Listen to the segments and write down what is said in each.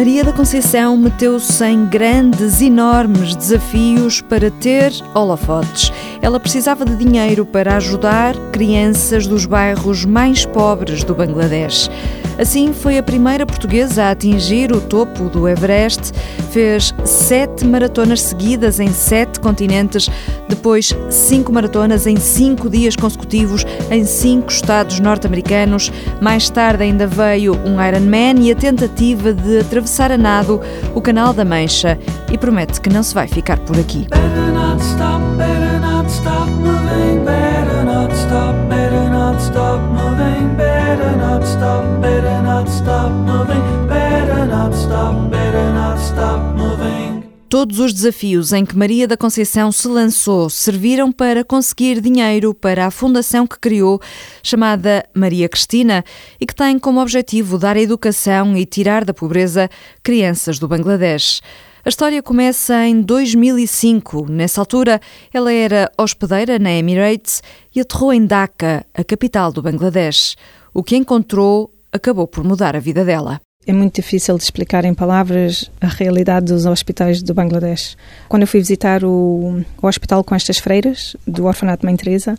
Maria da Conceição meteu-se em grandes, enormes desafios para ter holofotes. Ela precisava de dinheiro para ajudar crianças dos bairros mais pobres do Bangladesh. Assim, foi a primeira portuguesa a atingir o topo do Everest, fez sete maratonas seguidas em sete continentes, depois cinco maratonas em cinco dias consecutivos em cinco estados norte-americanos. Mais tarde ainda veio um Ironman e a tentativa de atravessar a nado o Canal da Mancha e promete que não se vai ficar por aqui. Better not stop, better not stop moving, better not stop, better not stop moving, better not stop, better not stop moving, better not stop, better not stop moving. Todos os desafios em que Maria da Conceição se lançou serviram para conseguir dinheiro para a fundação que criou, chamada Maria Cristina, e que tem como objetivo dar educação e tirar da pobreza crianças do Bangladesh. A história começa em 2005. Nessa altura, ela era hospedeira na Emirates e aterrou em Dhaka, a capital do Bangladesh. O que encontrou acabou por mudar a vida dela. É muito difícil de explicar em palavras a realidade dos hospitais do Bangladesh. Quando eu fui visitar o, o hospital com estas freiras do orfanato Mãe Teresa,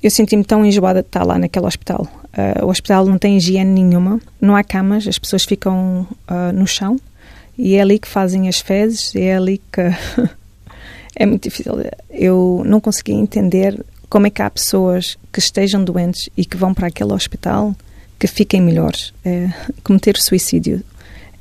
eu senti-me tão enjoada de estar lá naquele hospital. Uh, o hospital não tem higiene nenhuma, não há camas, as pessoas ficam uh, no chão e é ali que fazem as fezes, é ali que. é muito difícil. Eu não consegui entender como é que há pessoas que estejam doentes e que vão para aquele hospital que fiquem melhores. É, cometer suicídio,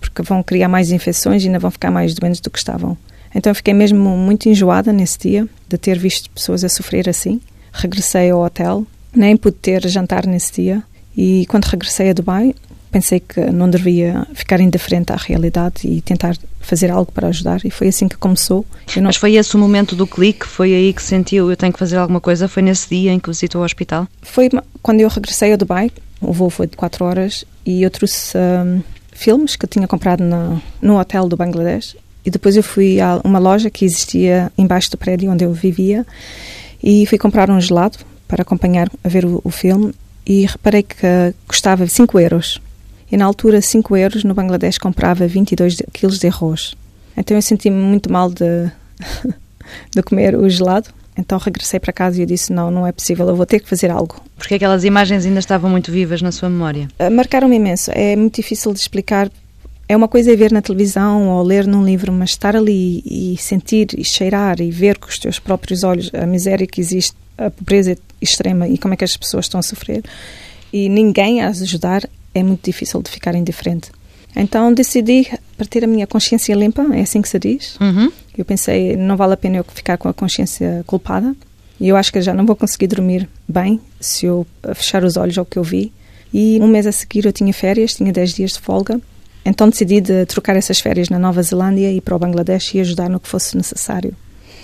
porque vão criar mais infecções e ainda vão ficar mais doentes do que estavam. Então fiquei mesmo muito enjoada nesse dia de ter visto pessoas a sofrer assim. Regressei ao hotel, nem pude ter jantar nesse dia. E quando regressei a Dubai, pensei que não devia ficar indiferente à realidade e tentar fazer algo para ajudar e foi assim que começou. Não... Mas foi esse o momento do clique? Foi aí que sentiu eu tenho que fazer alguma coisa? Foi nesse dia em que visitou o hospital? Foi quando eu regressei a Dubai, o voo foi de 4 horas e eu trouxe um, filmes que eu tinha comprado na, no hotel do Bangladesh e depois eu fui a uma loja que existia embaixo do prédio onde eu vivia e fui comprar um gelado para acompanhar a ver o, o filme e reparei que custava 5 euros e na altura 5 euros no Bangladesh comprava 22 quilos de arroz. Então eu senti-me muito mal de, de comer o gelado. Então regressei para casa e eu disse: Não, não é possível, eu vou ter que fazer algo. Porque aquelas imagens ainda estavam muito vivas na sua memória? Uh, Marcaram-me imenso. É muito difícil de explicar. É uma coisa é ver na televisão ou ler num livro, mas estar ali e sentir e cheirar e ver com os teus próprios olhos a miséria que existe, a pobreza extrema e como é que as pessoas estão a sofrer e ninguém a ajudar, é muito difícil de ficar indiferente. Então decidi para ter a minha consciência limpa, é assim que se diz. Uhum. Eu pensei, não vale a pena eu ficar com a consciência culpada. E eu acho que já não vou conseguir dormir bem se eu fechar os olhos ao que eu vi. E um mês a seguir eu tinha férias, tinha 10 dias de folga. Então decidi de trocar essas férias na Nova Zelândia e para o Bangladesh e ajudar no que fosse necessário.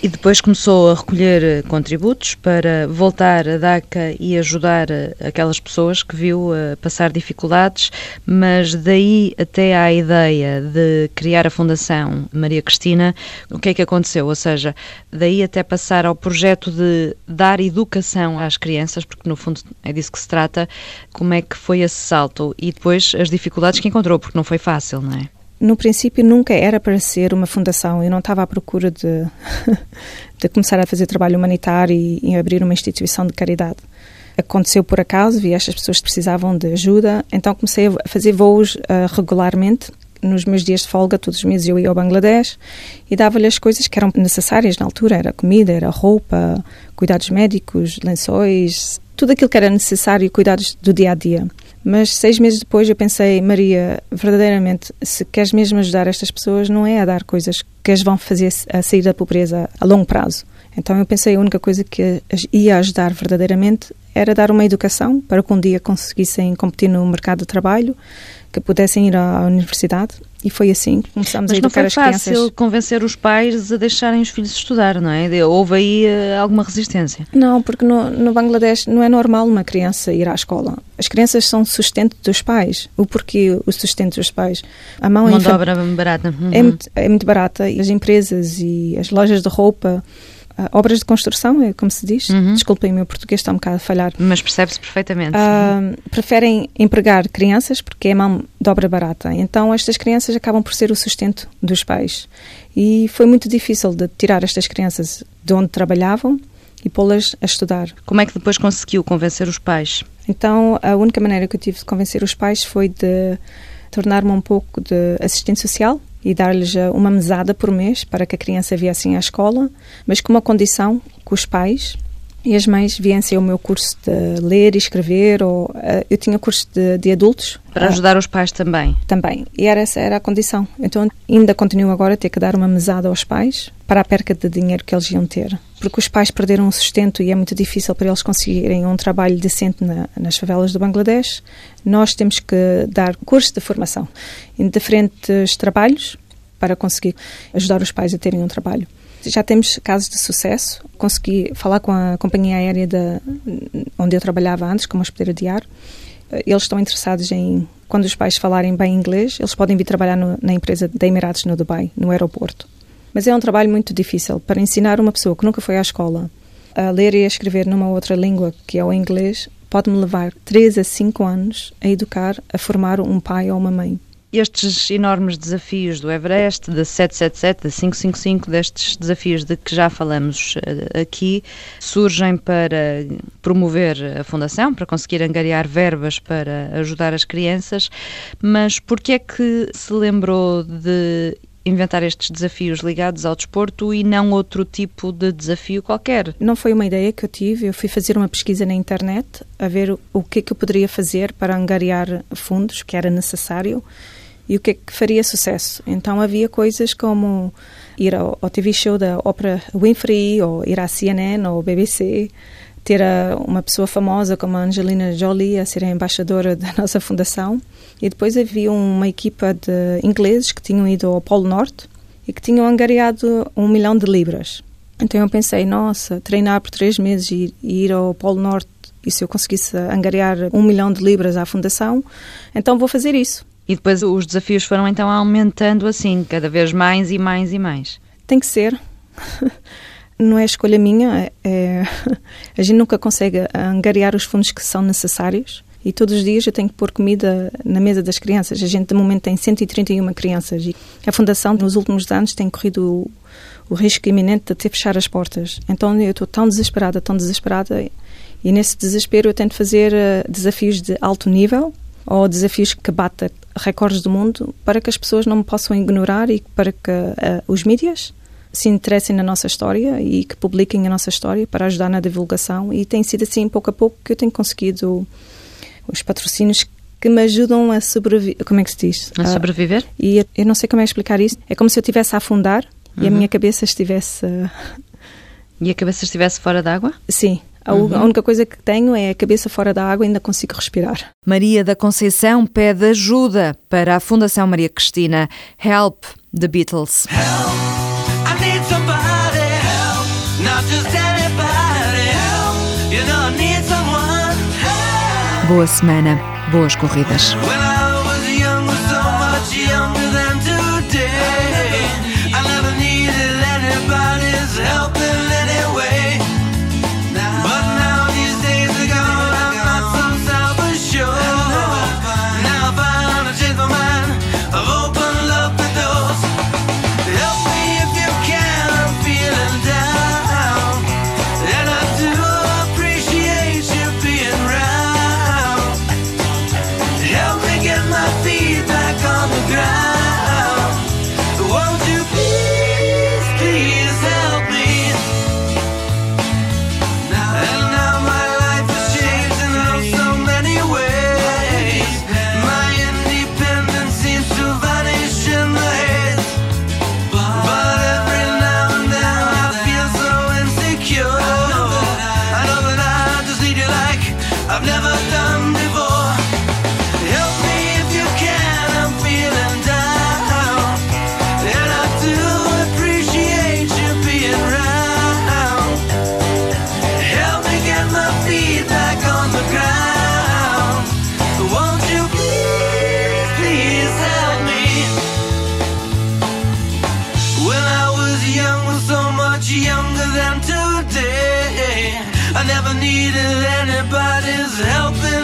E depois começou a recolher eh, contributos para voltar a DACA e ajudar eh, aquelas pessoas que viu uh, passar dificuldades, mas daí até à ideia de criar a Fundação Maria Cristina, o que é que aconteceu? Ou seja, daí até passar ao projeto de dar educação às crianças, porque no fundo é disso que se trata, como é que foi esse salto? E depois as dificuldades que encontrou, porque não foi fácil, não é? No princípio nunca era para ser uma fundação. Eu não estava à procura de, de começar a fazer trabalho humanitário e, e, abrir uma instituição de caridade. Aconteceu por acaso, vi estas pessoas que precisavam de ajuda, então comecei a fazer voos uh, regularmente. Nos meus dias de folga, todos os meses eu ia ao Bangladesh e dava-lhe as coisas que eram necessárias na altura: era comida, era roupa, cuidados médicos, lençóis, tudo aquilo que era necessário, cuidados do dia a dia. Mas seis meses depois eu pensei, Maria, verdadeiramente, se queres mesmo ajudar estas pessoas, não é a dar coisas que as vão fazer a sair da pobreza a longo prazo. Então eu pensei a única coisa que ia ajudar verdadeiramente era dar uma educação para que um dia conseguissem competir no mercado de trabalho, que pudessem ir à universidade e foi assim que começámos Mas a educar as crianças. Mas não foi fácil convencer os pais a deixarem os filhos estudar, não é? Houve aí uh, alguma resistência? Não, porque no, no Bangladesh não é normal uma criança ir à escola. As crianças são sustento dos pais. O porquê o sustento dos pais? A mão, mão de obra barata. Uhum. É, muito, é muito barata e as empresas e as lojas de roupa uh, obras de construção, é como se diz. Uhum. Desculpem, o meu português está um bocado a falhar. Mas percebe-se perfeitamente. Uh, preferem empregar crianças porque é mão de obra barata. Então, estas crianças acabam por ser o sustento dos pais. E foi muito difícil de tirar estas crianças de onde trabalhavam e pô-las a estudar. Como é que depois conseguiu convencer os pais? Então, a única maneira que eu tive de convencer os pais foi de tornar-me um pouco de assistente social e dar-lhes eh, uma mesada por mês para que a criança viesse à escola, mas com uma condição que os pais e as mães viessem ao meu curso de ler e escrever, ou uh, eu tinha curso de, de adultos. Para ajudar os pais também? Também. E era, essa era a condição. Então ainda continuo agora a ter que dar uma mesada aos pais para a perca de dinheiro que eles iam ter. Porque os pais perderam o sustento e é muito difícil para eles conseguirem um trabalho decente na, nas favelas do Bangladesh. Nós temos que dar curso de formação em diferentes trabalhos para conseguir ajudar os pais a terem um trabalho já temos casos de sucesso. Consegui falar com a companhia aérea de, onde eu trabalhava antes, como hospedeira de ar. Eles estão interessados em, quando os pais falarem bem inglês, eles podem vir trabalhar no, na empresa da Emirados no Dubai, no aeroporto. Mas é um trabalho muito difícil para ensinar uma pessoa que nunca foi à escola a ler e a escrever numa outra língua, que é o inglês, pode-me levar 3 a 5 anos a educar, a formar um pai ou uma mãe. Estes enormes desafios do Everest, da 777, da 555, destes desafios de que já falamos eh, aqui, surgem para promover a Fundação, para conseguir angariar verbas para ajudar as crianças, mas por que é que se lembrou de inventar estes desafios ligados ao desporto e não outro tipo de desafio qualquer? Não foi uma ideia que eu tive, eu fui fazer uma pesquisa na internet a ver o que é que eu poderia fazer para angariar fundos, que era necessário e o que é que faria sucesso. Então havia coisas como ir ao, ao TV show da Oprah Winfrey ou ir à CNN ou BBC, ter a, uma pessoa famosa como a Angelina Jolie a ser a embaixadora da nossa fundação. E depois havia uma equipa de ingleses que tinham ido ao Polo Norte e que tinham angariado um milhão de libras. Então eu pensei, nossa, treinar por três meses e, e ir ao Polo Norte e se eu conseguisse angariar um milhão de libras à fundação, então vou fazer isso. E depois os desafios foram então aumentando assim, cada vez mais e mais e mais. Tem que ser. Não é escolha minha, é... a gente nunca consegue angariar os fundos que são necessários e todos os dias eu tenho que pôr comida na mesa das crianças. A gente, de momento, tem 131 crianças e a Fundação, nos últimos anos, tem corrido o, o risco iminente de ter fechar as portas. Então eu estou tão desesperada, tão desesperada e nesse desespero eu tento fazer uh, desafios de alto nível ou desafios que batem recordes do mundo para que as pessoas não me possam ignorar e para que uh, os mídias se interessem na nossa história e que publiquem a nossa história para ajudar na divulgação e tem sido assim pouco a pouco que eu tenho conseguido os patrocínios que me ajudam a sobreviver, como é que se diz? A sobreviver? Uh, e eu não sei como é explicar isso. É como se eu estivesse a afundar uhum. e a uhum. minha cabeça estivesse... Uh... E a cabeça estivesse fora d'água? Sim, a, uhum. única coisa que tenho é a cabeça fora da água e ainda consigo respirar. Maria da Conceição pede ajuda para a Fundação Maria Cristina. Help the Beatles. Help, Boa semana, boas corridas. needed anybody's help.